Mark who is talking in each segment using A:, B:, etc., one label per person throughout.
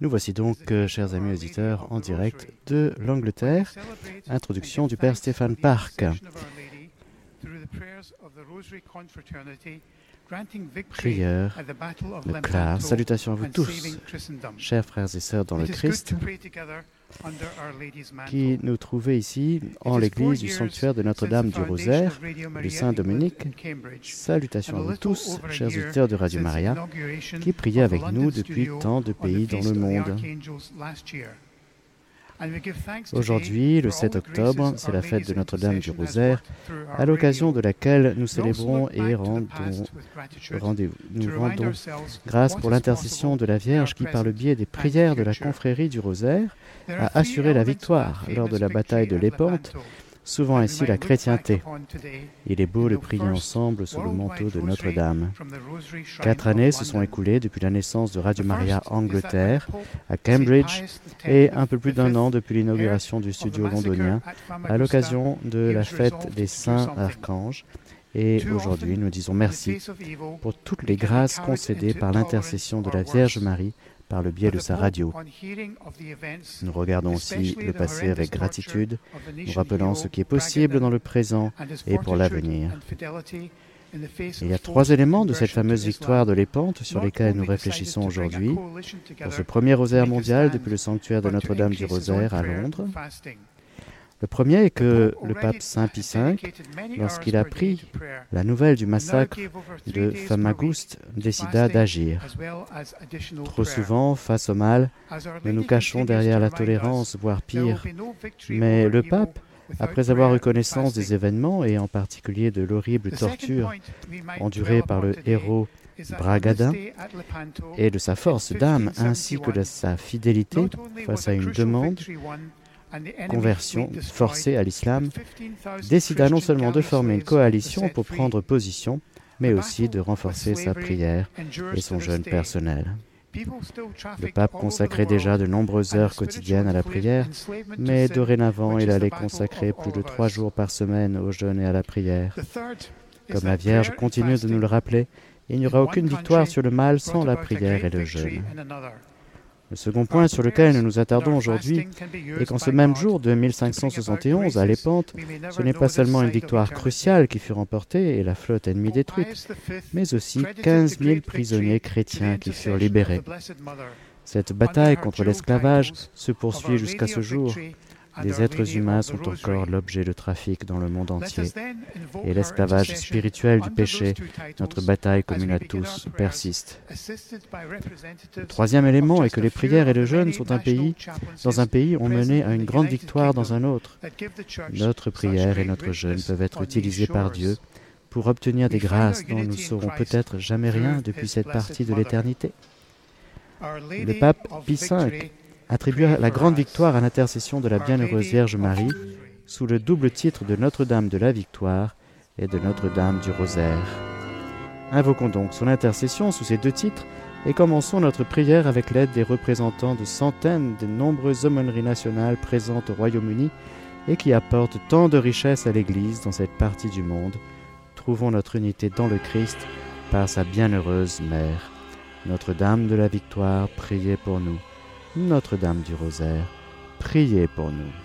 A: Nous voici donc, euh, chers amis auditeurs, en direct de l'Angleterre. Introduction du Père Stéphane Park. Prière Clare. Salutations à vous tous, chers frères et sœurs dans le Christ, qui nous trouvez ici en l'église du sanctuaire de Notre-Dame du Rosaire, du Saint-Dominique. Salutations à vous tous, chers auditeurs de Radio Maria, qui priez avec nous depuis tant de pays dans le monde. Aujourd'hui, le 7 octobre, c'est la fête de Notre-Dame du Rosaire, à l'occasion de laquelle nous célébrons et rendons, nous rendons grâce pour l'intercession de la Vierge qui, par le biais des prières de la confrérie du Rosaire, a assuré la victoire lors de la bataille de Lépante souvent ainsi la chrétienté. Il est beau de prier ensemble sous le manteau de Notre-Dame. Quatre années se sont écoulées depuis la naissance de Radio Maria Angleterre à Cambridge et un peu plus d'un an depuis l'inauguration du studio londonien à l'occasion de la fête des saints archanges. Et aujourd'hui, nous disons merci pour toutes les grâces concédées par l'intercession de la Vierge Marie par le biais de sa radio. Nous regardons aussi le passé avec gratitude, nous rappelant ce qui est possible dans le présent et pour l'avenir. Il y a trois éléments de cette fameuse victoire de l'épante sur lesquels nous réfléchissons aujourd'hui. Pour ce premier rosaire mondial depuis le sanctuaire de Notre-Dame du Rosaire à Londres, le premier est que le pape Saint Pie V, lorsqu'il apprit la nouvelle du massacre de Famagouste, décida d'agir. Trop souvent, face au mal, nous nous cachons derrière la tolérance, voire pire. Mais le pape, après avoir eu connaissance des événements, et en particulier de l'horrible torture endurée par le héros Bragadin et de sa force d'âme ainsi que de sa fidélité face à une demande conversion forcée à l'islam, décida non seulement de former une coalition pour prendre position, mais aussi de renforcer sa prière et son jeûne personnel. Le pape consacrait déjà de nombreuses heures quotidiennes à la prière, mais dorénavant il allait consacrer plus de trois jours par semaine au jeûne et à la prière. Comme la Vierge continue de nous le rappeler, il n'y aura aucune victoire sur le mal sans la prière et le jeûne. Le second point sur lequel nous nous attardons aujourd'hui est qu'en ce même jour de 1571, à Lépante, ce n'est pas seulement une victoire cruciale qui fut remportée et la flotte ennemie détruite, mais aussi 15 000 prisonniers chrétiens qui furent libérés. Cette bataille contre l'esclavage se poursuit jusqu'à ce jour les êtres humains sont encore l'objet de trafic dans le monde entier. Et l'esclavage spirituel du péché, notre bataille commune à tous, persiste. Le troisième élément est que les prières et le jeûne sont un pays, dans un pays ont mené à une grande victoire dans un autre. Notre prière et notre jeûne peuvent être utilisés par Dieu pour obtenir des grâces dont nous saurons peut-être jamais rien depuis cette partie de l'éternité. Le pape Pie V attribua la grande victoire à l'intercession de la bienheureuse Vierge Marie sous le double titre de Notre-Dame de la Victoire et de Notre-Dame du Rosaire. Invoquons donc son intercession sous ces deux titres et commençons notre prière avec l'aide des représentants de centaines de nombreuses aumôneries nationales présentes au Royaume-Uni et qui apportent tant de richesses à l'Église dans cette partie du monde. Trouvons notre unité dans le Christ par sa bienheureuse Mère. Notre-Dame de la Victoire, priez pour nous. Notre-Dame du Rosaire, priez pour nous.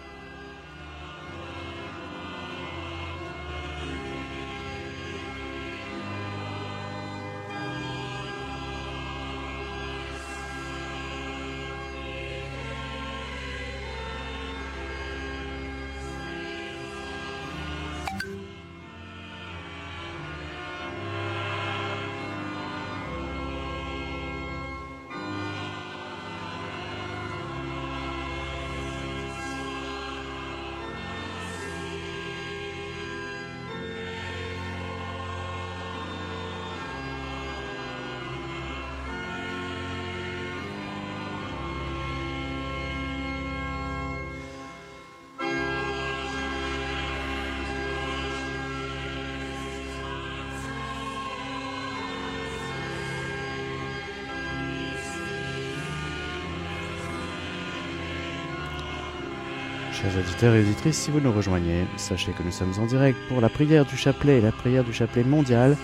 A: Et si vous nous rejoignez, sachez que nous sommes en direct pour la prière du chapelet et la prière du chapelet mondial,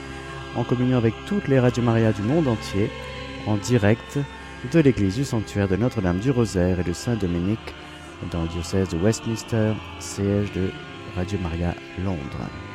A: en communion avec toutes les radios Maria du monde entier, en direct de l'église du sanctuaire de Notre-Dame du Rosaire et de Saint-Dominique dans le diocèse de Westminster, siège de Radio Maria Londres.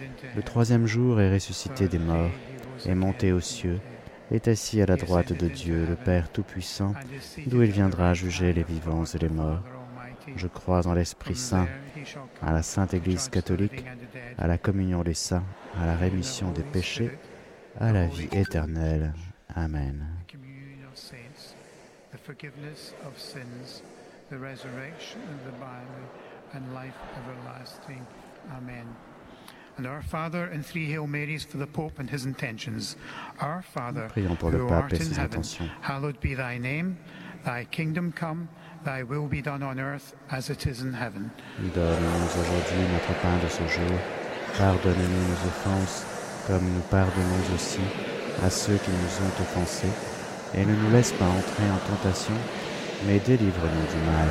A: le troisième jour est ressuscité des morts, est monté aux cieux, est assis à la droite de Dieu, le Père Tout-Puissant, d'où il viendra juger les vivants et les morts. Je crois en l'Esprit Saint, à la Sainte Église catholique, à la communion des saints, à la rémission des péchés, à la vie éternelle. Amen.
B: Amen. And our Father, and three Hail Marys for the Pope and his intentions. Our Father,
A: Prions pour le
B: who
A: pape
B: art
A: et
B: in
A: ses
B: heaven,
A: intentions.
B: hallowed be thy name. Thy kingdom come, thy will be done on earth as it is in heaven.
A: Donne-nous aujourd'hui notre pain de ce jour. Pardonne-nous nos offenses, comme nous pardonnons aussi à ceux qui nous ont offensés. Et ne nous laisse pas entrer en tentation, mais délivre-nous du mal.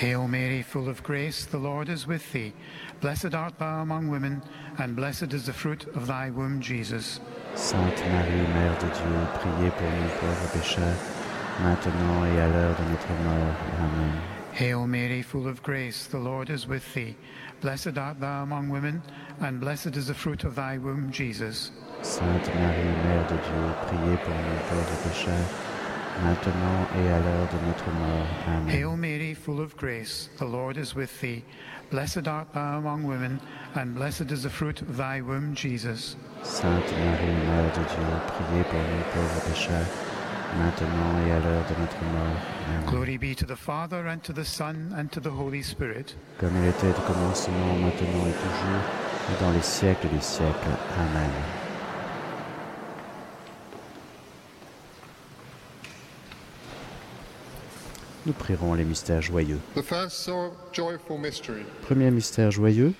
B: Hail Mary, full of grace, the Lord is with thee. Blessed art thou among women, and blessed is the fruit of thy womb, Jesus.
A: Sainte Marie, Mère de Dieu, priez pour nous pauvres pécheurs, maintenant et à l'heure de notre mort. Amen.
B: Hail Mary, full of grace, the Lord is with thee. Blessed art thou among women, and blessed is the fruit of thy womb, Jesus.
A: Sainte Marie, Mère de Dieu, priez pour nous pauvres pécheurs, maintenant et à l'heure de notre mort. Amen.
B: Hail Mary, full of grace, the Lord is with thee. Blessed art thou among women, and blessed is the fruit of thy womb, Jesus.
A: Sainte Marie, Mère de Dieu, priez pour nous pauvres pécheurs, maintenant et à l'heure de notre mort. Amen.
B: Glory be to the Father, and to the Son, and to the Holy Spirit.
A: Comme il était au commencement, maintenant et toujours, et dans les siècles des siècles. Amen. Nous prierons les mystères joyeux. Premier mystère joyeux,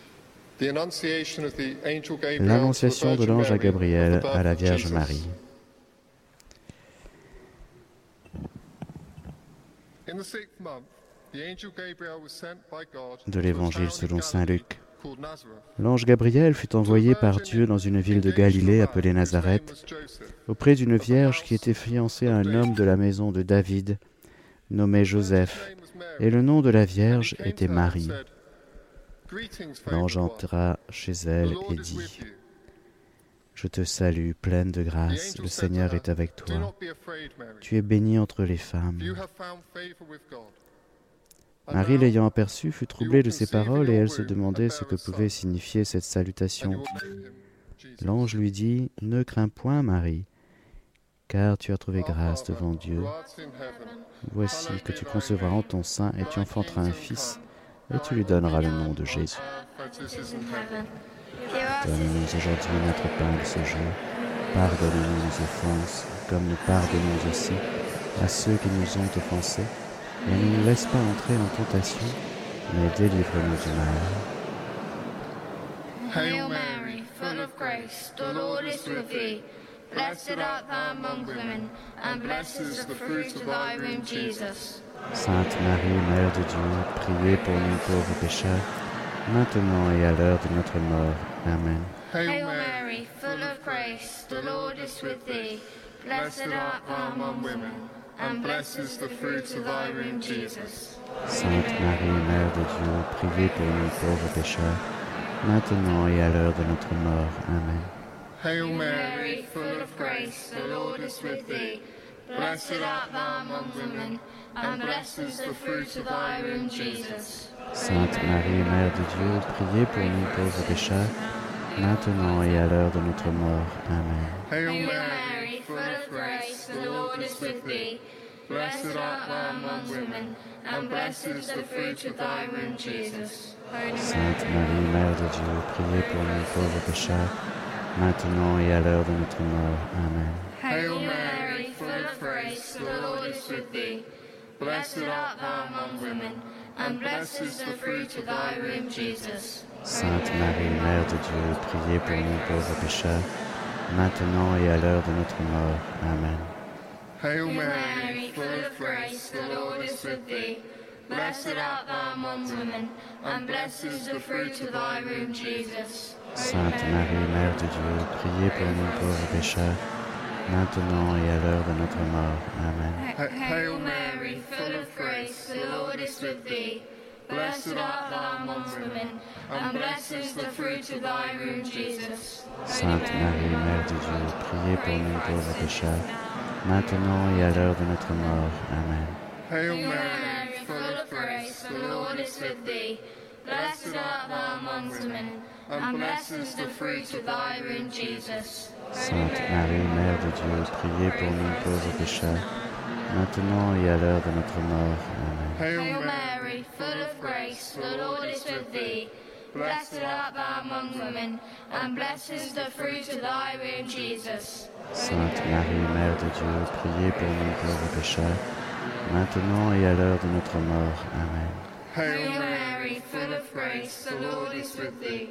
A: l'annonciation de l'ange à Gabriel à la Vierge. Marie. De l'Évangile selon Saint Luc. L'ange Gabriel fut envoyé par Dieu dans une ville de Galilée appelée Nazareth, auprès d'une vierge qui était fiancée à un homme de la maison de David, nommé Joseph, et le nom de la vierge était Marie. L'ange entra chez elle et dit, Je te salue, pleine de grâce, le Seigneur est avec toi. Tu es bénie entre les femmes. Marie, l'ayant aperçu, fut troublée de ces paroles et elle se demandait ce que pouvait signifier cette salutation. L'ange lui dit, Ne crains point, Marie, car tu as trouvé grâce devant Dieu. Voici que tu concevras en ton sein et tu enfanteras un fils, et tu lui donneras le nom de Jésus. Donne-nous aujourd'hui notre pain de ce jour. Pardonne-nous nos offenses, comme nous pardonnons aussi à ceux qui nous ont offensés. Et ne nous laisse pas entrer en tentation, mais délivre-nous du mal.
C: Hail Mary, full of grace, the Lord is. Blessed art thou among women, and blessed is the fruit of thy womb, Jesus.
A: Sainte Marie, Mère de Dieu, priez pour nous pauvres pécheurs, maintenant et à l'heure de notre mort. Amen.
C: Hail Mary, full of grace, the Lord is with thee. Blessed art thou among women, and blessed is the fruit of thy womb, Jesus.
A: Sainte Marie, Mère de Dieu, priez pour nous pauvres pécheurs, maintenant et à l'heure de notre mort. Amen.
D: Hail
C: Mary, full of grace, the Lord is with thee.
E: Blessed art thou among women, and blessed is the fruit of thy womb, Jesus.
A: Sainte Marie, Mère de Dieu, priez pour nous pauvres pécheurs, maintenant et à l'heure de notre mort. Amen.
D: Hail Mary,
E: full of grace, the Lord is with thee. Blessed art thou among women, and blessed is the fruit of thy womb, Jesus. Holy
A: Sainte
E: Mary,
A: Marie, Mère de Dieu, priez pour nous pauvres pécheurs, maintenant et à l'heure de notre mort. Amen.
E: Hail Mary, full of grace, the Lord is with thee. Blessed art thou among women, and blessed is the fruit of thy womb, Jesus.
A: Sainte Marie, Mère de Dieu, priez pour nous pauvres pécheurs, maintenant et à l'heure de notre mort. Amen.
D: Hail Mary,
E: full of grace, the Lord is with thee. Blessed art thou among women, and blessed is the fruit of thy womb, Jesus.
A: Sainte Marie, Mère de Dieu, priez pour nous pauvres pécheurs, maintenant et à l'heure de notre mort. Amen.
E: Ha- Hail Mary, full of grace, the Lord is with thee. Blessed art thou among women, and blessed is the fruit of thy womb, Jesus.
A: Sainte Marie, Mère de Dieu, priez pour nous pauvres pécheurs, maintenant et à l'heure de notre mort. Amen.
D: Hail Mary,
E: full of grace, the Lord is with thee. Blessed art thou among women, and blessed is the fruit of thy womb, Jesus.
A: Sainte Marie, Mère de Dieu, priez pour nous pauvres pécheurs, maintenant et à l'heure de notre mort. Amen.
D: Hail Mary,
E: full of grace, the Lord is with thee. Blessed art thou among women, and blessed is the fruit of thy womb, Jesus.
A: Sainte Marie, Mère de Dieu, priez pour nous pauvres pécheurs, maintenant et à l'heure de notre mort. Amen.
D: Hail Mary,
E: full of grace, the Lord is with thee.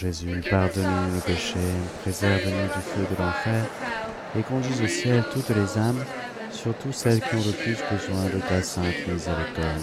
A: Jésus, pardonne-nous nos péchés, préserve-nous du feu de l'enfer et conduis au ciel toutes les âmes, surtout celles qui ont le plus besoin de ta sainte miséricorde.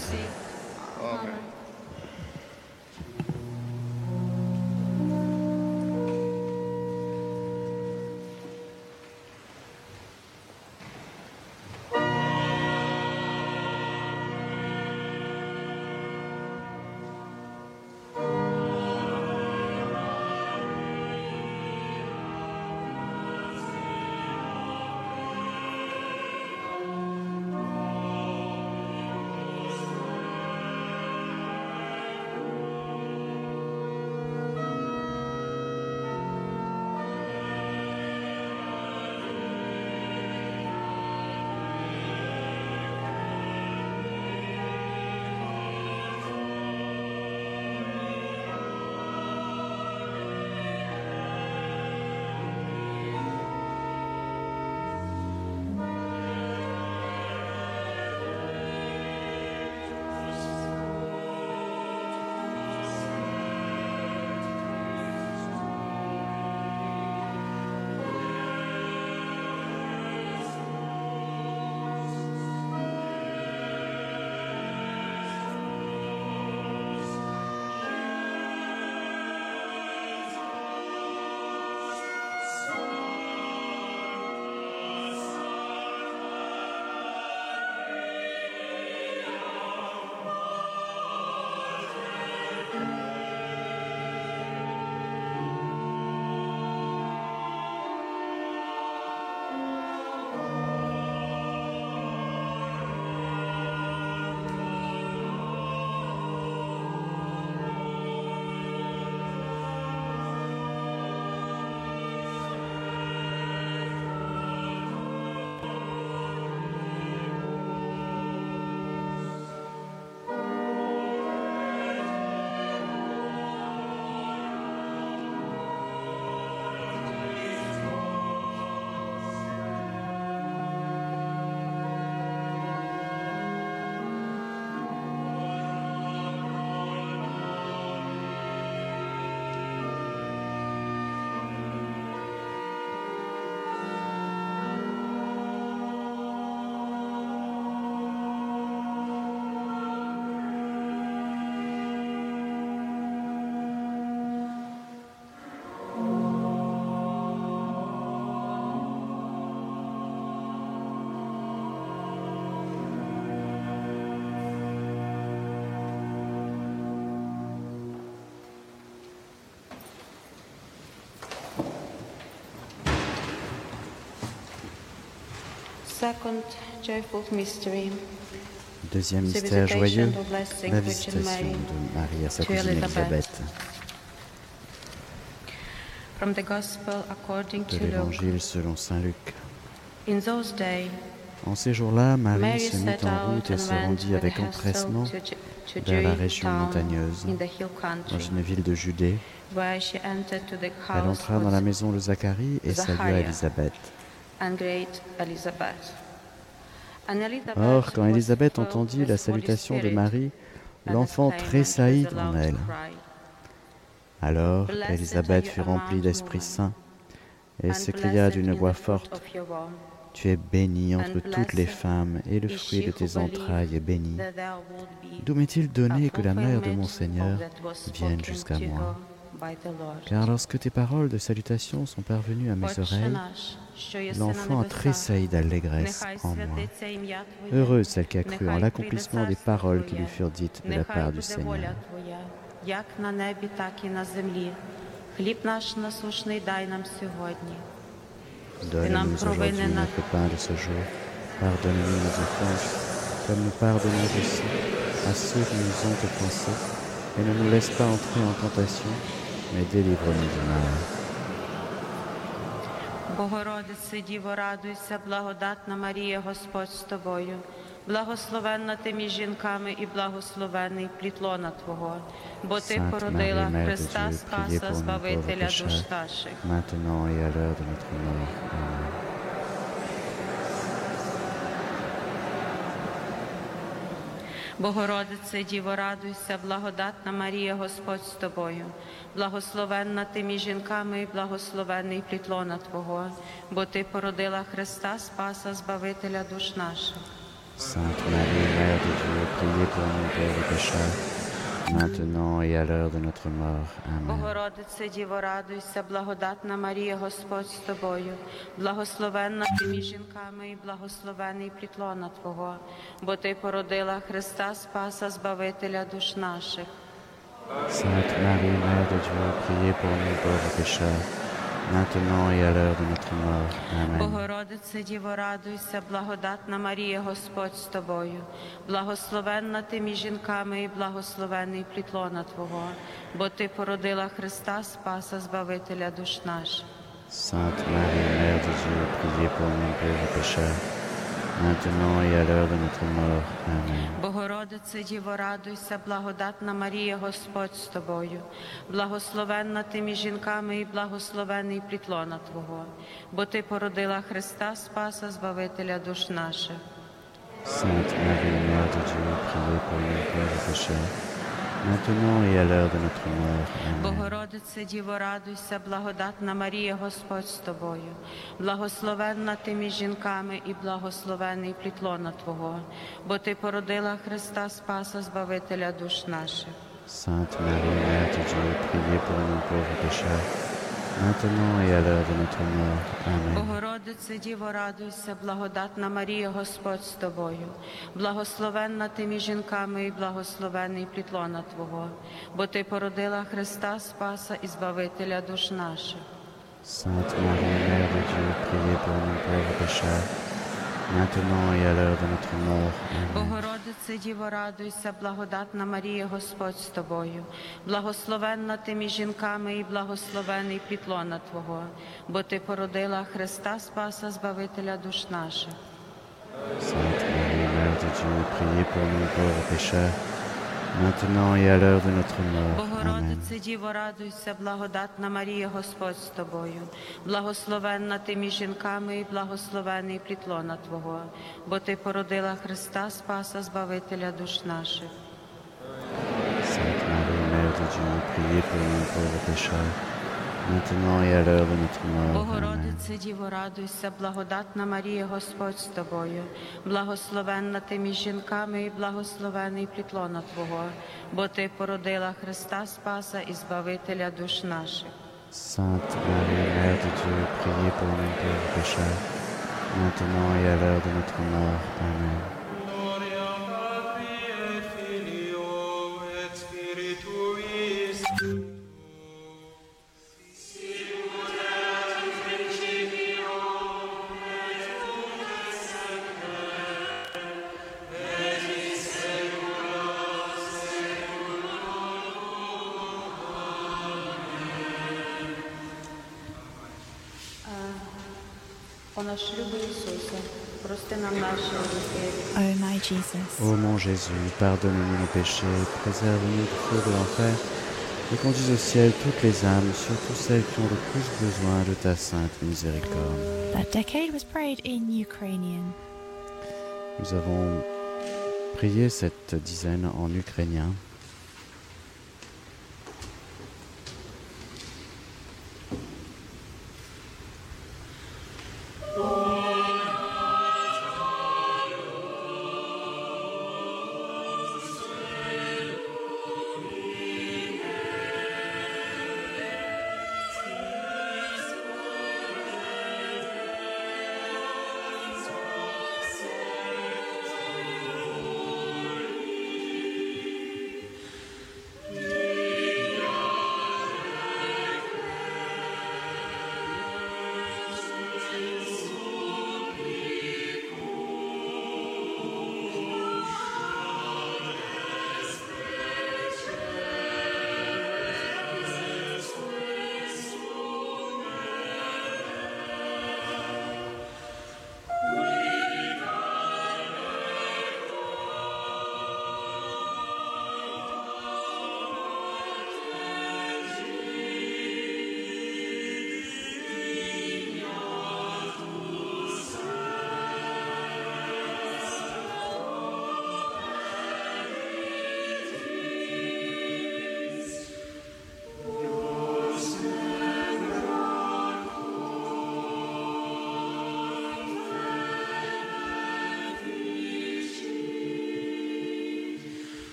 A: Deuxième mystère joyeux, la visitation de Marie à sa cousine. Élisabeth. De l'Évangile selon Saint Luc. En ces jours-là, Marie se mit en
F: out
A: route et se rendit avec empressement vers la région montagneuse, dans une ville de Judée. Elle entra dans la maison de Zacharie et salua. Élisabeth. Or, quand Élisabeth entendit la salutation de Marie, l'enfant tressaillit en elle. Alors Élisabeth fut remplie d'Esprit Saint et s'écria d'une voix forte, Tu es bénie entre toutes les femmes, et le fruit de tes entrailles est béni. D'où m'est-il donné que la mère de mon Seigneur vienne jusqu'à moi car lorsque tes paroles de salutation sont parvenues à mes oreilles, l'enfant a tressaillit d'allégresse en moi. Heureuse celle qui a cru en l'accomplissement des paroles qui lui furent dites de la part du Seigneur. Donne-nous aujourd'hui notre pain de ce jour. Pardonne-nous nos offenses, comme nous pardonnons aussi à ceux qui nous ont offensés. Et ne nous laisse pas entrer en tentation не
F: Богородице, Діво, радуйся, благодатна Марія, Господь з тобою, благословенна ти між жінками і благословений плітлона Твого, бо Ти породила Христа Спаса, Збавителя душ наших.
A: Мати моя, радуй Твого.
F: Богородице, Діво, радуйся, благодатна Марія, Господь з тобою. Благословенна ти між жінками і благословений плітлона Твого, бо Ти породила Христа Спаса, Збавителя душ наших.
A: Санта Марія, Mère de Dieu, priez maintenant et à l'heure de notre mort. Amen.
F: Богородице, Діво, радуйся, благодатна Марія, Господь з тобою, благословенна ти між жінками і благословений плітлона Твого, бо Ти породила Христа Спаса, Збавителя душ наших.
A: Sainte Marie, Mère de Dieu, priez pour nous pauvres pécheurs, Maintenant et à l'heure de notre mort. Amen.
F: Богородице, Діво, радуйся, благодатна Марія, Господь з тобою, благословенна ти між жінками і благословений плітлона Твого, бо Ти породила Христа Спаса, Збавителя душ наших.
A: Sainte Marie, Mère de Dieu, priez pour nous pauvres pécheurs, Матіною родом Твоморох. Амінь.
F: Богородице Діво, радуйся, благодатна Марія, Господь з тобою, благословенна ти між жінками і благословений плітлона Твого, бо Ти породила Христа, Спаса, Збавителя душ наших.
A: Свят Марія, Матір Діво, прилипа, Боже душа, maintenant et à l'heure de notre mort. Amen.
F: Богородице, Діво, радуйся, благодатна Марія, Господь з тобою, благословенна ти між жінками і благословений плітлона Твого, бо Ти породила Христа Спаса, Збавителя душ наших.
A: Sainte Marie, Mère de Dieu, priez pour nous pauvres pécheurs, Матанує, ну, радонатяно.
F: Богородице, Діво, радуйся, благодатна Марія, Господь з тобою, благословенна ти між жінками і благословений плітлона Твого, бо Ти породила Христа Спаса і Збавителя душ наших.
A: Смерть Марія, не родію, приєднана душа. maintenant et à l'heure de notre mort. Amen.
F: Богородице, Діво, радуйся, благодатна Марія, Господь з тобою, благословенна ти між жінками і благословений плітлона Твого, бо Ти породила Христа Спаса, Збавителя душ наших.
A: Sainte Marie, Mère de Dieu, priez pour nous pauvres pécheurs, maintenant et à l'heure de notre mort.
F: Богородице, Діво, радуйся, благодатна Марія, Господь з тобою, благословенна ти між жінками і благословений плітлона Твого, бо Ти породила Христа Спаса, Збавителя душ наших.
A: Sainte Marie, Mère de Dieu, priez pour nous pauvres pécheurs,
F: Богородице, Діво, радуйся, благодатна Марія, Господь з тобою, благословенна ти між жінками і благословений плітлона Твого, бо Ти породила Христа Спаса і Збавителя душ наших.
A: Sainte Marie, Mère de Dieu, priez pour nous pauvres pécheurs, maintenant et à Ô oh mon Jésus, pardonne-nous nos péchés, préserve-nous du feu de l'enfer et conduis au ciel toutes les âmes, surtout celles qui ont le plus besoin de ta sainte miséricorde. Nous avons prié cette dizaine en ukrainien.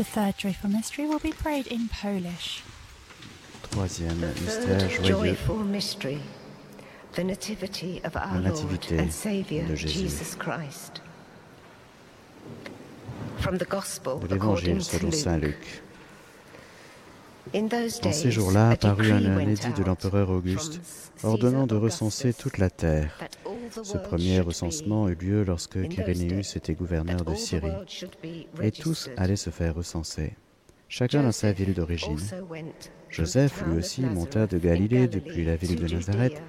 G: The third joyful mystery will be prayed in Polish.
A: Troisième
H: The
A: mystère
H: third
A: joyeux,
H: joyful mystery, the nativity of our
A: La
H: Lord
A: nativité
H: and Saviour
A: de Jésus.
H: Jesus Christ. From the Gospel
A: de
H: according
A: l'Évangile
H: to
A: selon Saint
H: Luke.
A: Luc.
H: In those
A: En
H: days,
A: ces jours-là
H: a
A: apparut un
H: decree went
A: édit de
H: out
A: l'empereur Auguste ordonnant de recenser toute la terre. Ce premier recensement eut lieu lorsque Quirinius était gouverneur de Syrie, et tous allaient se faire recenser, chacun dans sa ville d'origine. Joseph, lui aussi, monta de Galilée depuis la ville de Nazareth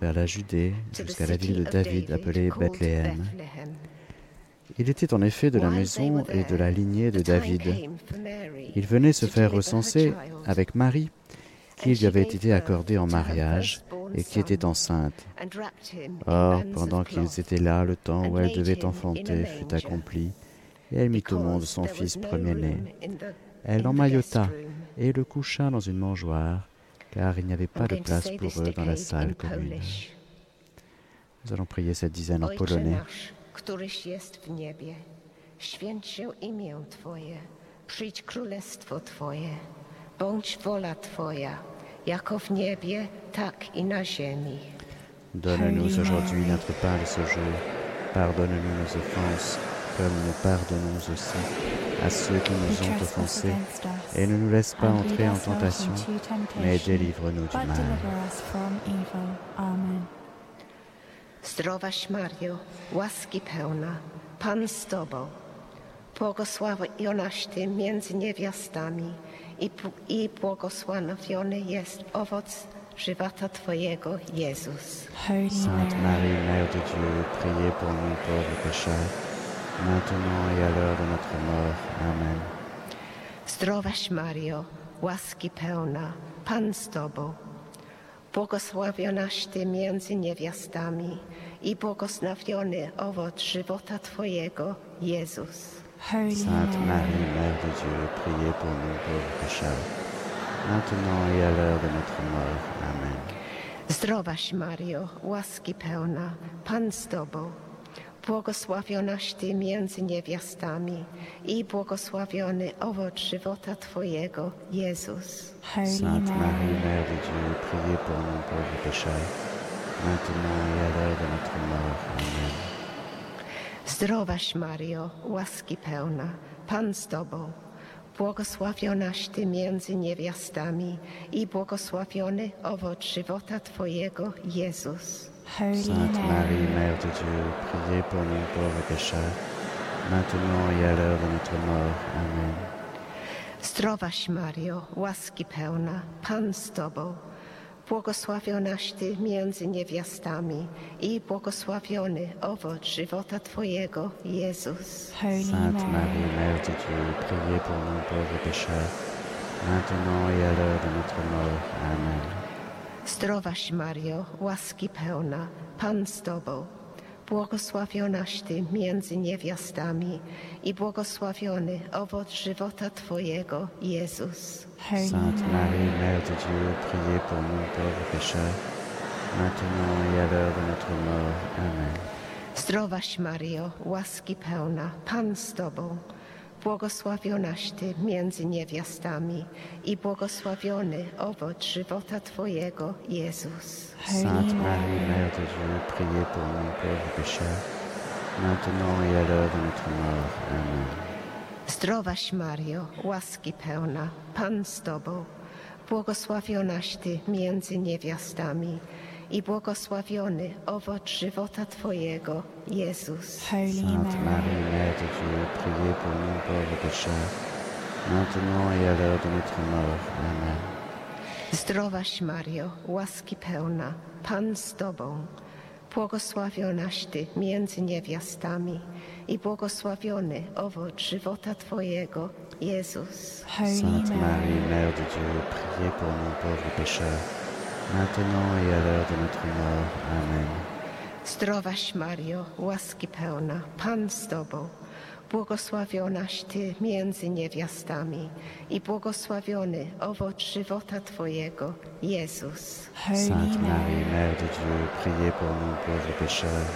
A: vers la Judée jusqu'à la ville de David appelée Bethléem. Il était en effet de la maison et de la lignée de David. Il venait se faire recenser avec Marie, qui lui avait été accordée en mariage et qui était enceinte.
H: in
A: Or, pendant qu'ils étaient là, le temps où elle devait enfanter fut accompli, et elle mit au monde son fils premier-né. Elle l'emmaillota et le coucha dans une mangeoire, car il n'y avait pas de place pour eux dans la salle commune. Nous allons prier cette dizaine en polonais.
H: nasz, któryś jest w niebie, święć się imię Twoje, przyjdź królestwo Twoje, bądź wola Twoja, jako w niebie, tak i na ziemi.
A: Donne-nous aujourd'hui notre pain de ce jour. Pardonne-nous nos offenses, comme nous pardonnons aussi à ceux qui nous ont offensés. Et ne nous laisse pas entrer en tentation, mais délivre-nous du mal.
G: deliver us from evil. Amen.
H: Zdrowaś Mario, łaski pełna, Pan z Tobą, błogosławionaś Ty między niewiastami i, i błogosławiony jest owoc żywota Twojego, Jezus.
A: Sainte Marie, Mère de Dieu, priez pour nous pauvres pécheurs, maintenant et à l'heure de notre mort. Amen.
H: Zdrowaś Mario, łaski pełna, Pan z Tobą, błogosławionaś Ty między niewiastami i błogosławiony owoc żywota Twojego, Jezus.
G: Holy
A: Sainte
G: Mary,
A: Marie, Mère de Dieu, priez pour nous pauvres pécheurs, maintenant et à l'heure de notre mort. Amen.
H: Zdrowaś Mario, łaski pełna, Pan z Tobą, Błogosławionaś Ty między niewiastami i błogosławiony owoc żywota Twojego, Jezus.
A: Sainte
G: Mary,
A: Marie, Mère de Dieu, priez pour nous pauvres pécheurs, maintenant et à l'heure de notre mort. Amen.
H: Zdrowaś Mario, łaski pełna, Pan z Tobą. Błogosławionaś Ty między niewiastami i błogosławiony owoc żywota Twojego, Jezus.
A: Sainte Marie, Mère de Dieu, priez pour nous pauvres pécheurs, maintenant et à l'heure de notre mort. Amen.
H: Zdrowaś Mario, łaski pełna, Pan z Tobą. Błogosławionaś Ty między niewiastami i błogosławiony owoc żywota Twojego, Jezus.
G: Mary,
A: Marie, Mère de Dieu, priez pour nous pauvres pécheurs, maintenant et à l'heure de notre mort. Amen.
H: Zdrowaś Mario, łaski pełna, Pan z Tobą. Błogosławionaś Ty między niewiastami i błogosławiony owoc żywota Twojego, Jezus.
A: Sainte Marie, Mère de Dieu, priez pour nous pauvres pécheurs, maintenant et à l'heure de notre mort. Amen.
H: Zdrowaś Mario, łaski pełna, Pan z Tobą. Błogosławionaś Ty między niewiastami i błogosławiony owoc żywota Twojego, Jezus.
A: Sainte Marie, Mère de Dieu, priez pour nous pauvres pécheurs, maintenant et à l'heure de notre mort. Amen.
H: Zdrowaś Mario, łaski pełna, Pan z Tobą. Błogosławionaś Ty między niewiastami i błogosławiony owoc żywota Twojego, Jezus.
A: Sainte Marie, Mère de Dieu, priez pour nous pauvres pécheurs, maintenant et à l'heure de notre mort. Amen.
H: Zdrowaś Mario, łaski pełna, Pan z Tobą. Błogosławionaś Ty między niewiastami i błogosławiony owoc żywota Twojego, Jezus.
A: Sainte Marie, Mère de Dieu, priez pour nous pauvres pécheurs, maintenant et à l'heure de notre mort. Amen.
H: Zdrowaś Mario, łaski pełna, Pan z Tobą. Błogosławionaś Ty między niewiastami i błogosławiony owoc żywota Twojego, Jezus.
A: Sainte
G: Mary,
A: Marie, Mère de Dieu, priez pour nous pauvres pécheurs,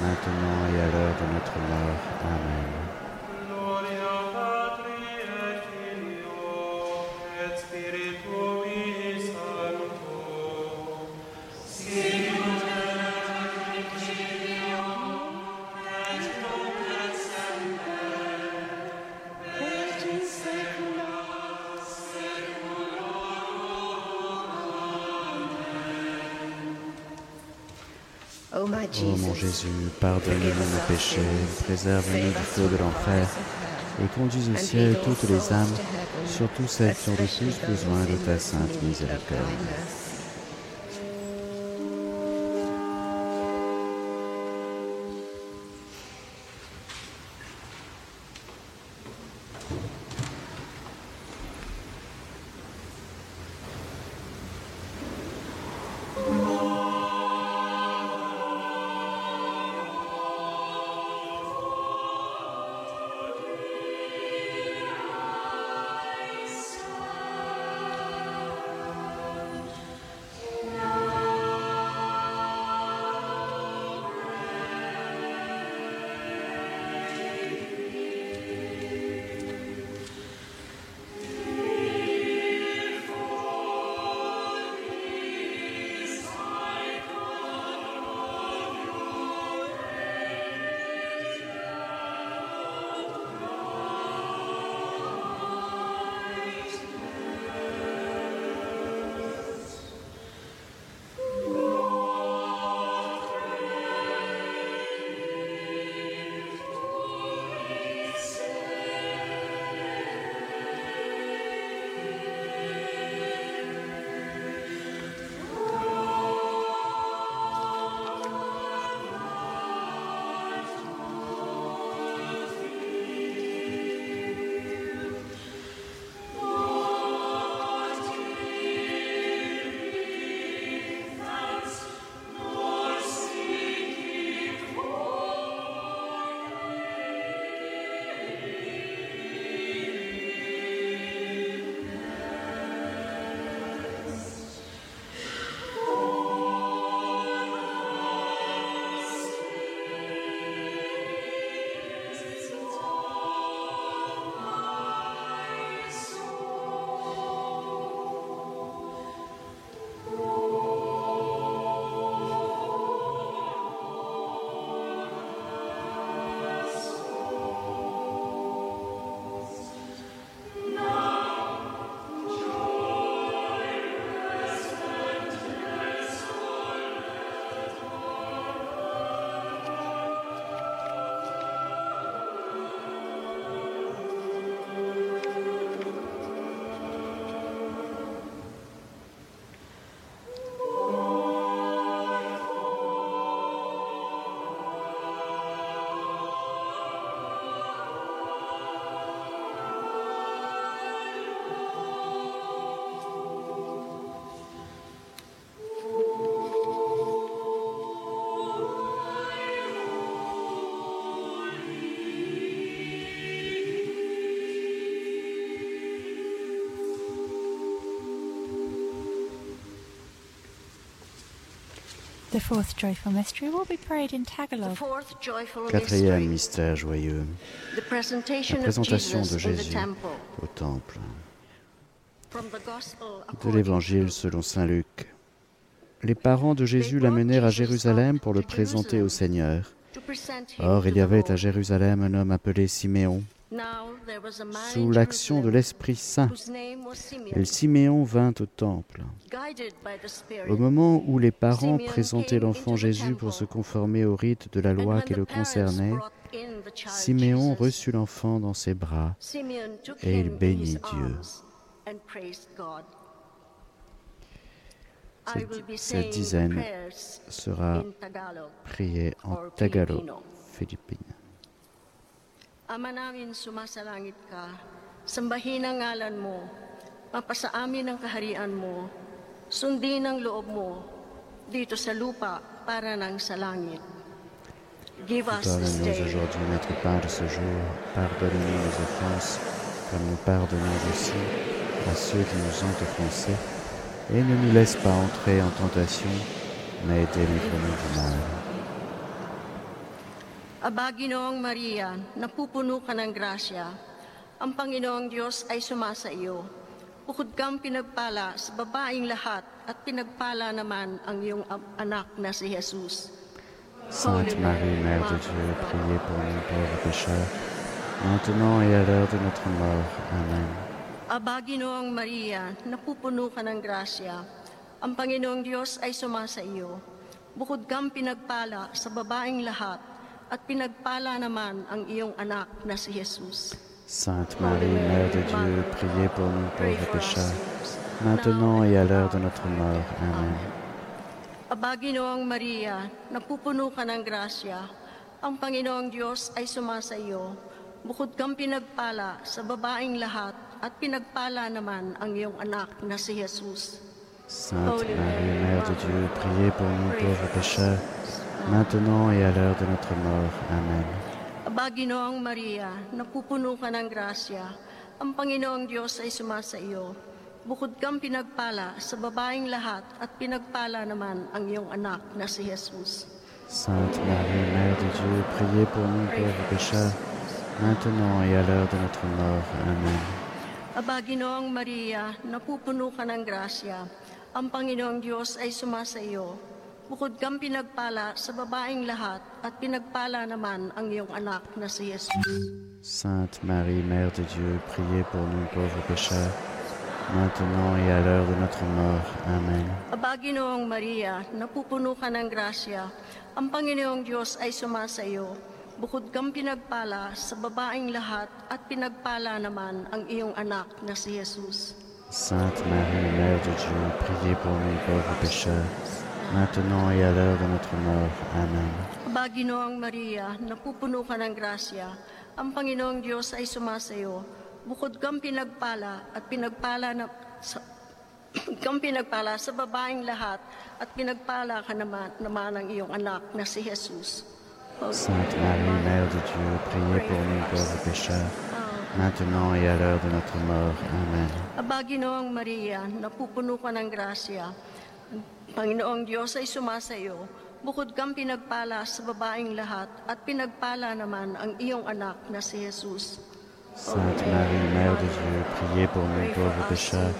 A: maintenant et à l'heure de notre mort. Amen. Pardonne-nous nos péchés, préserve-nous du feu de l'enfer et conduis au ciel toutes les âmes, surtout celles qui ont le plus besoin de ta sainte miséricorde. Quatrième
I: mystery,
A: mystère joyeux,
I: the presentation
A: la
I: of
A: présentation
I: Jesus
A: de Jésus au temple.
I: From the Gospel
A: De
I: according
A: l'Évangile
I: to
A: selon Saint Luc. Les parents de Jésus l'amenèrent à Jérusalem pour le présenter au Seigneur. Or, il y avait à Jérusalem un homme appelé Siméon, sous l'action de l'Esprit Saint. Et Siméon vint au temple. Au moment où les parents présentaient l'enfant Jésus pour se conformer au rite de la loi qui le concernait, Siméon reçut l'enfant dans ses bras et il bénit Dieu. Cette- dizaine sera
I: in Tagalog.
A: prié en Tagalog. Philippines.
I: Ama namin sumasalangit ka, sambahin ang ngalan mo, mapasa amin ang kaharian mo, sundin ang loob mo, dito sa lupa para nang sa langit. Give us this day
A: aujourd'hui notre pain de ce jour. Pardonne-nous nos offenses, comme nous pardonnons aussi à ceux qui nous ont offensés. Et ne nous laisse pas entrer en tentation, mais délivre-nous du mal.
I: Aba, Ginoong Maria, napupuno ka ng grasya. Ang Panginoong Diyos ay sumasa iyo. Bukod kang pinagpala sa babaing lahat at pinagpala naman ang iyong anak na si Jesus.
A: Sainte Marie, Mère de Dieu, priez pour nous pauvres pécheurs, maintenant et à l'heure de notre mort. Amen.
I: Aba, Ginoong Maria, napupuno ka ng grasya. Ang Panginoong Diyos ay sumasa iyo. Bukod kang pinagpala sa babaing lahat at pinagpala naman ang iyong anak na si Jesus.
A: Sainte Marie, Mère de Dieu, priez pour nous pauvres pécheurs, maintenant et à l'heure de notre mort. Amen.
I: Aba, Ginoong Maria, napupuno ka ng grasya. Ang Panginoong Diyos ay sumasa iyo. Bukod kang pinagpala sa babaing lahat at pinagpala naman ang iyong anak na si Jesus.
A: Sainte Marie, Mère de Dieu, priez pour nous pauvres pécheurs, maintenant et à l'heure de notre mort. Amen.
I: Aba, Ginoong Maria, napupuno ka ng grasya. Ang Panginoong Diyos ay sumasa iyo. Bukod kang pinagpala sa babaing lahat at pinagpala naman ang iyong anak na si Jesus.
A: Sainte Marie, Mère de Dieu, priez pour nous pauvres pécheurs, maintenant et à l'heure de notre mort. Amen.
I: Aba, Ginoong Maria, napupuno ka ng grasya. Ang Panginoong Diyos ay sumasa iyo. Bukod kang pinagpala sa babaing lahat at pinagpala naman ang iyong anak na si Jesus.
A: Sainte Marie, Mère de Dieu, priez pour nous pauvres pécheurs, maintenant et à l'heure de notre mort. Amen.
I: Aba, Ginoong Maria, napupuno ka ng grasya. Ang Panginoong Diyos ay sumasa iyo. Bukod kang pinagpala sa babaing lahat at pinagpala naman ang iyong anak na si Jesus.
A: Sainte Marie, Mère de Dieu, priez pour nous pauvres pécheurs, maintenant et à l'heure de notre mort. Amen.
I: Aba, Ginoong Maria, napupuno ka ng grasya. Ang Panginoong Diyos ay sumasa iyo. Bukod kang pinagpala at pinagpala na sa, kang pinagpala sa babaing lahat at pinagpala ka naman, naman ang iyong anak na si Jesus.
A: Sainte Marie, Mère de Dieu, priez pour nous pauvres pécheurs, maintenant et à l'heure de notre mort. Amen.
I: Aba, Ginoong Maria, napupuno ka ng grasya. Ang Panginoong Diyos ay sumasa iyo. Bukod kang pinagpala sa babaing lahat at pinagpala naman ang iyong anak na si Jesus.
A: Sainte Marie, Mère de Dieu, priez pour nous pauvres pécheurs,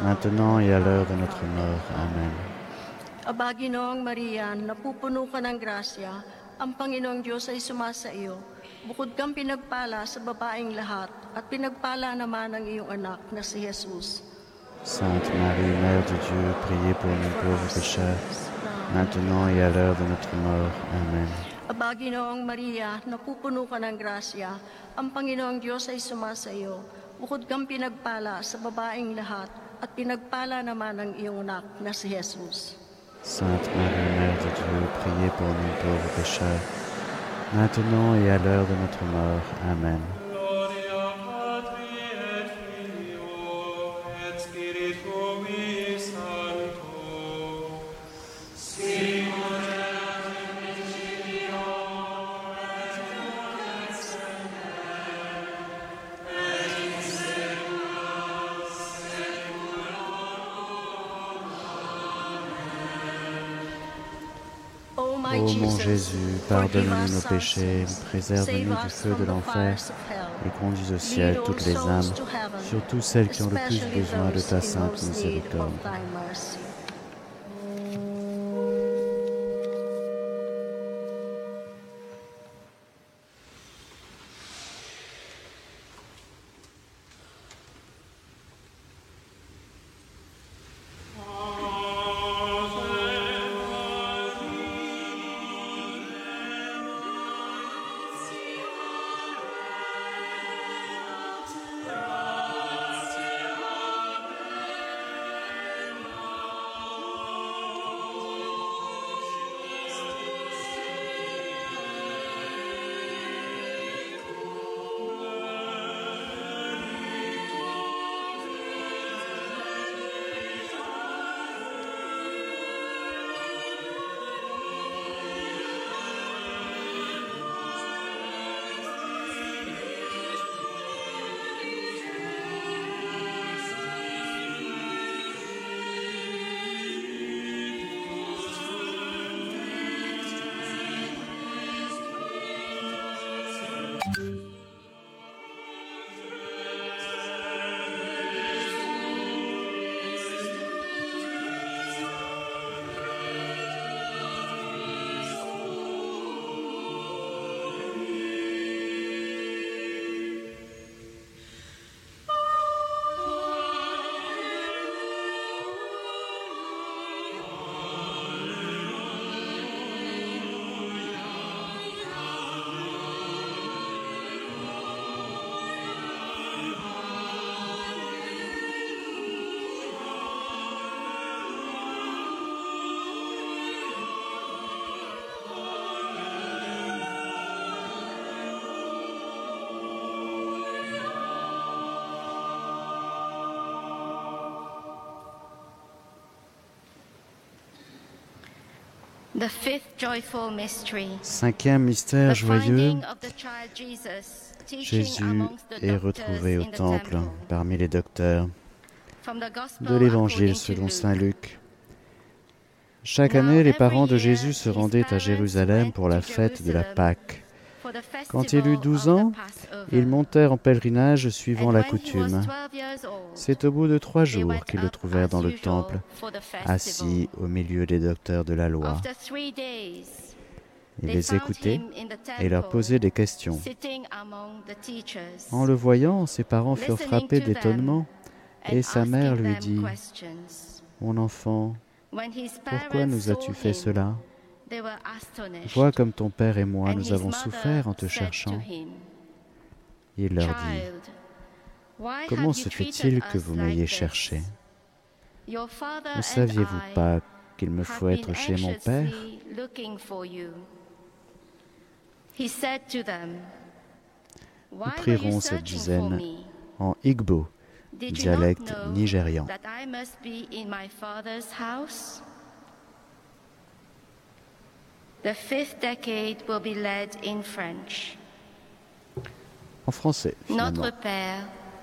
A: maintenant et à l'heure de notre mort. Amen.
I: Aba, Ginoong Maria, napupuno ka ng grasya. Ang Panginoong Diyos ay sumasa iyo. Bukod kang pinagpala sa babaing lahat at pinagpala naman ang iyong anak na si Jesus.
A: Sainte Marie, Mère de Dieu, priez pour nous pauvres pécheurs, maintenant et à l'heure de notre mort. Amen.
I: Aba, Ginoong Maria, napupuno ka ng grasya. Ang Panginoong Diyos ay sumasa iyo. Bukod kang pinagpala sa babaing lahat at pinagpala naman ang iyong anak na si Jesus.
A: Sainte Marie, Mère de Dieu, priez pour nous pauvres pécheurs, maintenant et à l'heure de notre mort. Amen. Pardonne-nous
I: us
A: nos péchés, préserve-nous du feu de l'enfer et conduis au ciel toutes les âmes, surtout celles qui ont le plus besoin de ta
I: in
A: sainte miséricorde. Cinquième mystère joyeux, Jésus est retrouvé au temple parmi les docteurs de l'Évangile selon. Saint Luc. Chaque année, les parents de Jésus se rendaient à Jérusalem pour la fête de la Pâque. Quand il eut
C: festival
A: 12
C: of the
A: ans, ils montèrent en pèlerinage suivant la coutume.
C: 12 years old,
A: C'est au bout de trois jours qu'ils le trouvèrent dans le temple, assis au milieu des docteurs de la loi.
C: After three days,
A: Il
C: they
A: les
C: the
A: et leur posait des questions. En le voyant, ses parents furent frappés d'étonnement et sa mère lui dit. Mon enfant, pourquoi nous as-tu fait cela? Vois comme ton père et moi, nous avons souffert en te cherchant. Il leur dit, Comment se fait-il que
C: us
A: vous m'ayez cherché? Ne saviez-vous pas qu'il me faut être chez mon père?
C: you.
A: Prierons cette dizaine en Igbo, dialecte nigérian. En français, finalement.
C: Notre Père,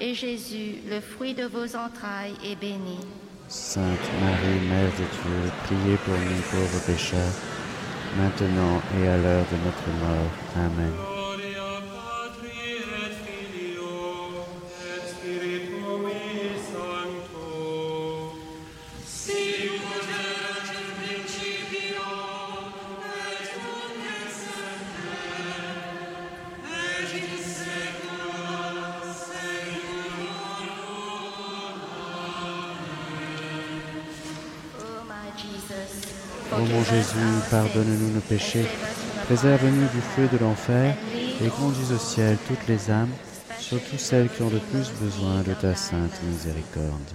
C: et Jésus, le fruit de vos entrailles, est béni.
A: Sainte Marie, Mère de Dieu, priez pour nous pauvres pécheurs, maintenant et à l'heure de notre mort. Amen. Pardonne-nous nos péchés, préserve-nous du feu de l'enfer et conduis au ciel toutes les âmes, surtout celles qui ont le plus besoin de ta sainte miséricorde.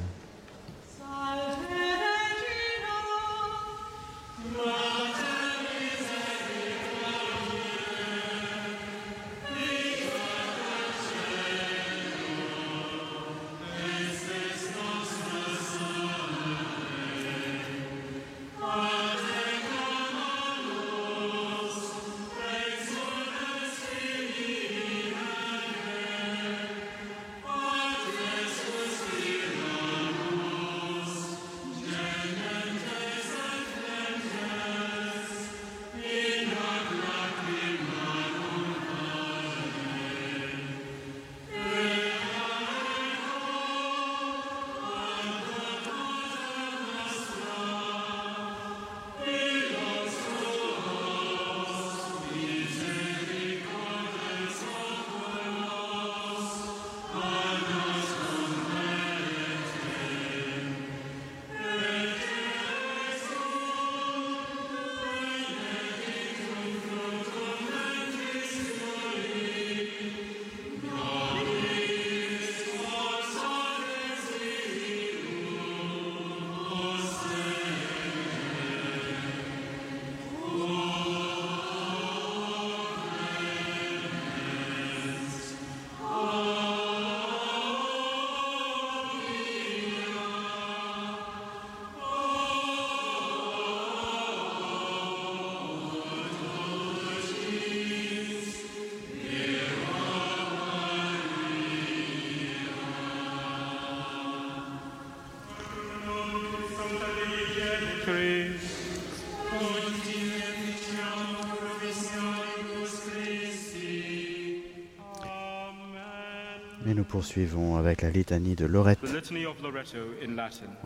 A: Poursuivons avec la litanie de Lorette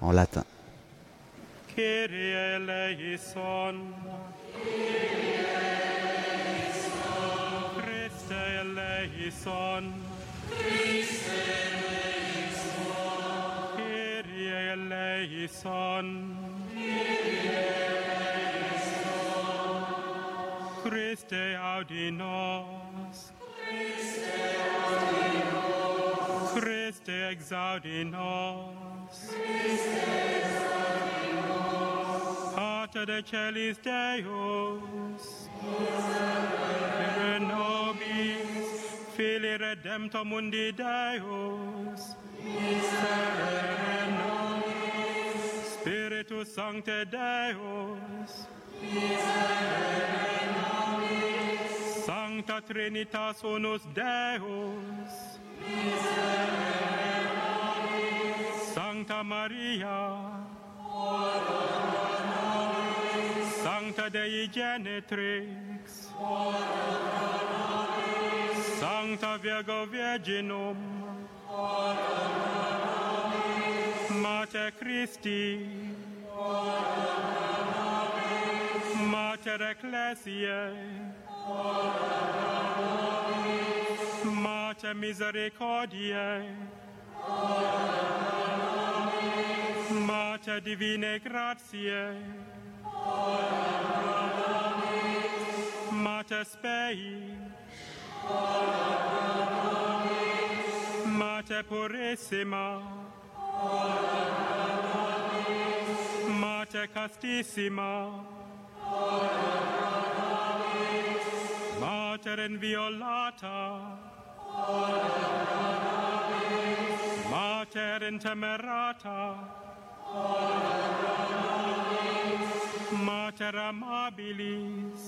A: en latin.
J: Kyrie eleison. Christe eleison. Kyrie eleison. Christe audi Christe exaudi nos. Pater celis Deus, Miserere nobis, Filii Redemptor mundi Deus, Miserere nobis, Spiritus Sancte Deus, Miserere nobis, Sancta Trinitas unus Deus, Miserere Sancta Maria, Sancta Dei Genetrix, Sancta Virgo Virginum, Mater Christi, Mater Ecclesiae, Mater Misericordiae, Mater Divine Gratiae, ora pro Mater Spei, ora pro Mater Purissima, ora pro Mater Castissima, ora pro Mater Inviolata, ora pro Mater Intemerata, Mater Amabilis,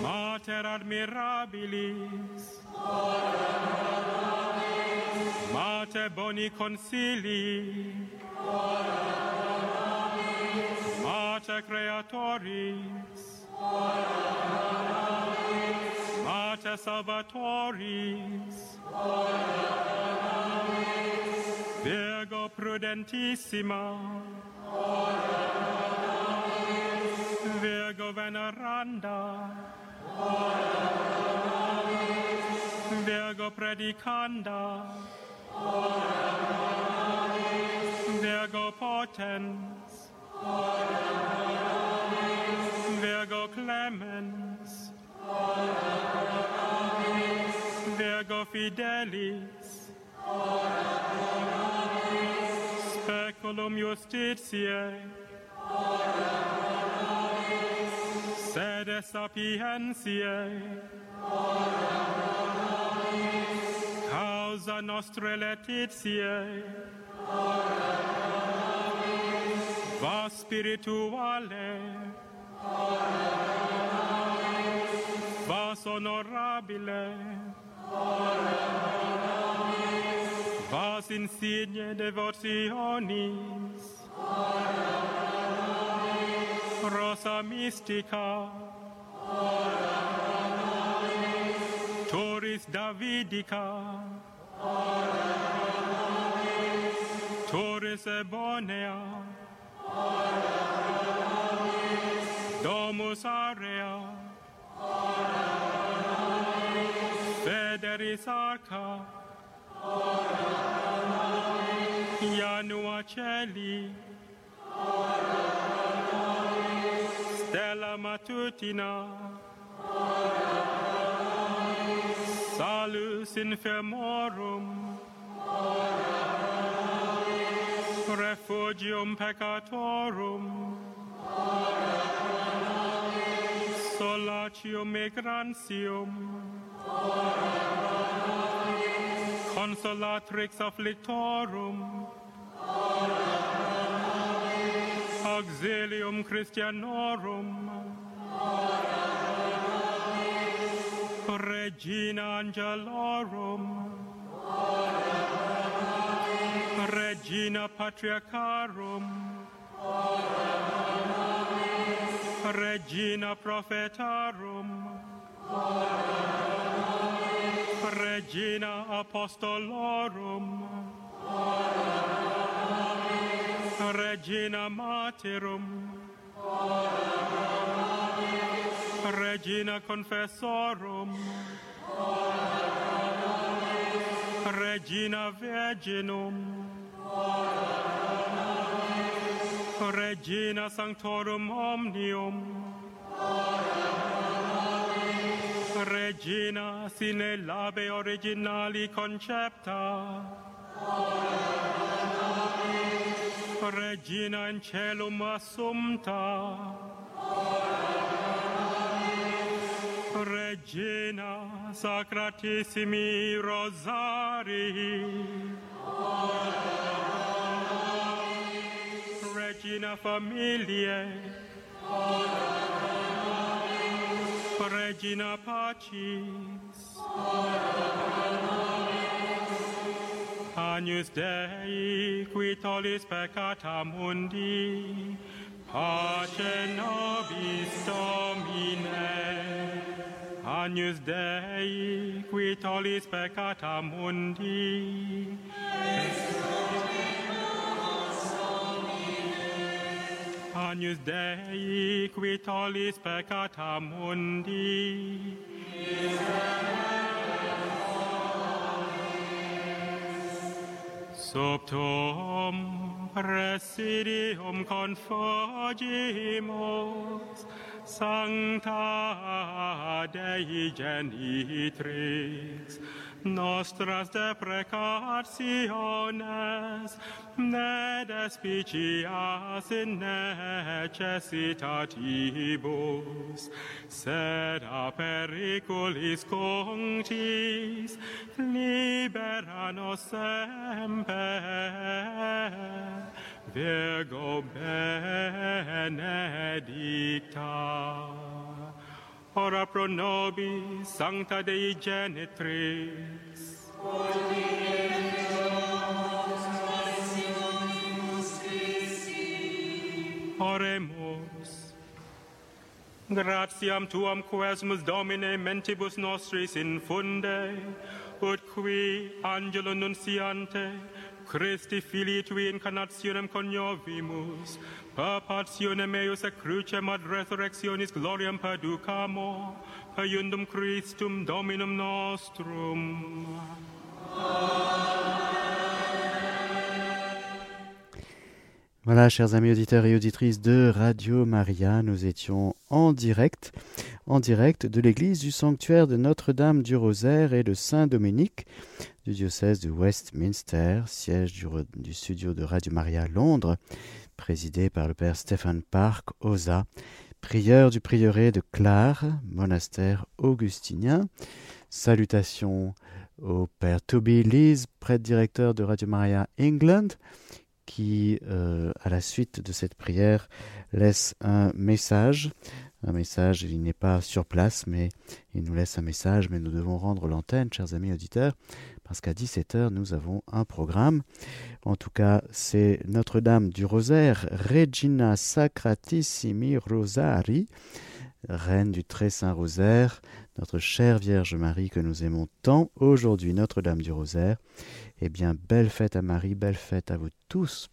J: Mater Admirabilis, Mater Boni Concilii, Mater Creatoris, Mater Salvatoris, Virgo Prudentissima. Ora. Virgo veneranda. Ora. Virgo predicanda. Ora. Virgo potens. Ora. Virgo clemens. Ora. Virgo fidelis. Ora pro nobis. Paschalum Justitiae, ora pro nobis, sapientiae, ora pro nobis, causa nostre letitiae, ora pro nobis, spirituale, ora pro nobis, honorabile, ora pro nobis, Vas Insigne Devotionis, Rosa Mystica, Toris Davidica, Toris Ebonea, Domus Area, Federis Arca, Janua Celi, Stella Matutina, Salus Infirmorum, Refugium Peccatorum, Solatium Migrantium, Consolatrix Afflictorum, Auxilium Christianorum, Regina Angelorum, Regina Patriarcharum, Regina Prophetarum, Regina Apostolorum, Regina Martyrum, Regina Confessorum, Regina Virginum, Regina Sanctorum Omnium. Regina sine labe originali concepta. Regina in celum assumpta. Regina Sacratissimi Rosarii. Regina Familiae. Regina Pacis. Agnus Dei, qui tollis peccata mundi, pace nobis Domine. Agnus Dei, qui tollis peccata mundi, Agnus Dei, qui tollis peccata mundi, Subtum presidium confogimus, Sancta Dei genitrix, nostras deprecationes, ne despicias in necessitatibus, sed a periculis contis, libera nos semper, Virgo benedicta. Ora pro nobis, Sancta Dei Genitrix. Oremus. Gratiam tuam quesumus Domine mentibus nostris infunde, ut qui angelo nunciante, Christi filii tui incarnationem coniovimus, per passionem eius et crucem ad resurrectionis gloriam perducamo, per iundum Christum Dominum nostrum.
A: Voilà, chers amis auditeurs et auditrices de Radio Maria, nous étions en direct, en direct de l'église du sanctuaire de Notre-Dame du Rosaire et de Saint-Dominique du diocèse de Westminster, siège du, studio de Radio Maria Londres, présidé par le père Stéphane Park, Osa, prieur du prieuré de Clare, monastère augustinien. Salutations au père Toby Lees, prêtre directeur de Radio Maria England, qui, euh, à la suite de cette prière, laisse un message. Un message, il n'est pas sur place, mais il nous laisse un message, mais nous devons rendre l'antenne, chers amis auditeurs, parce qu'à 17h, nous avons un programme. En tout cas, c'est Notre-Dame du Rosaire, Regina Sacratissimi Rosari, Reine du Très Saint Rosaire, notre chère Vierge Marie que nous aimons tant aujourd'hui, Notre-Dame du Rosaire. Eh bien, belle fête à Marie, belle fête à vous tous.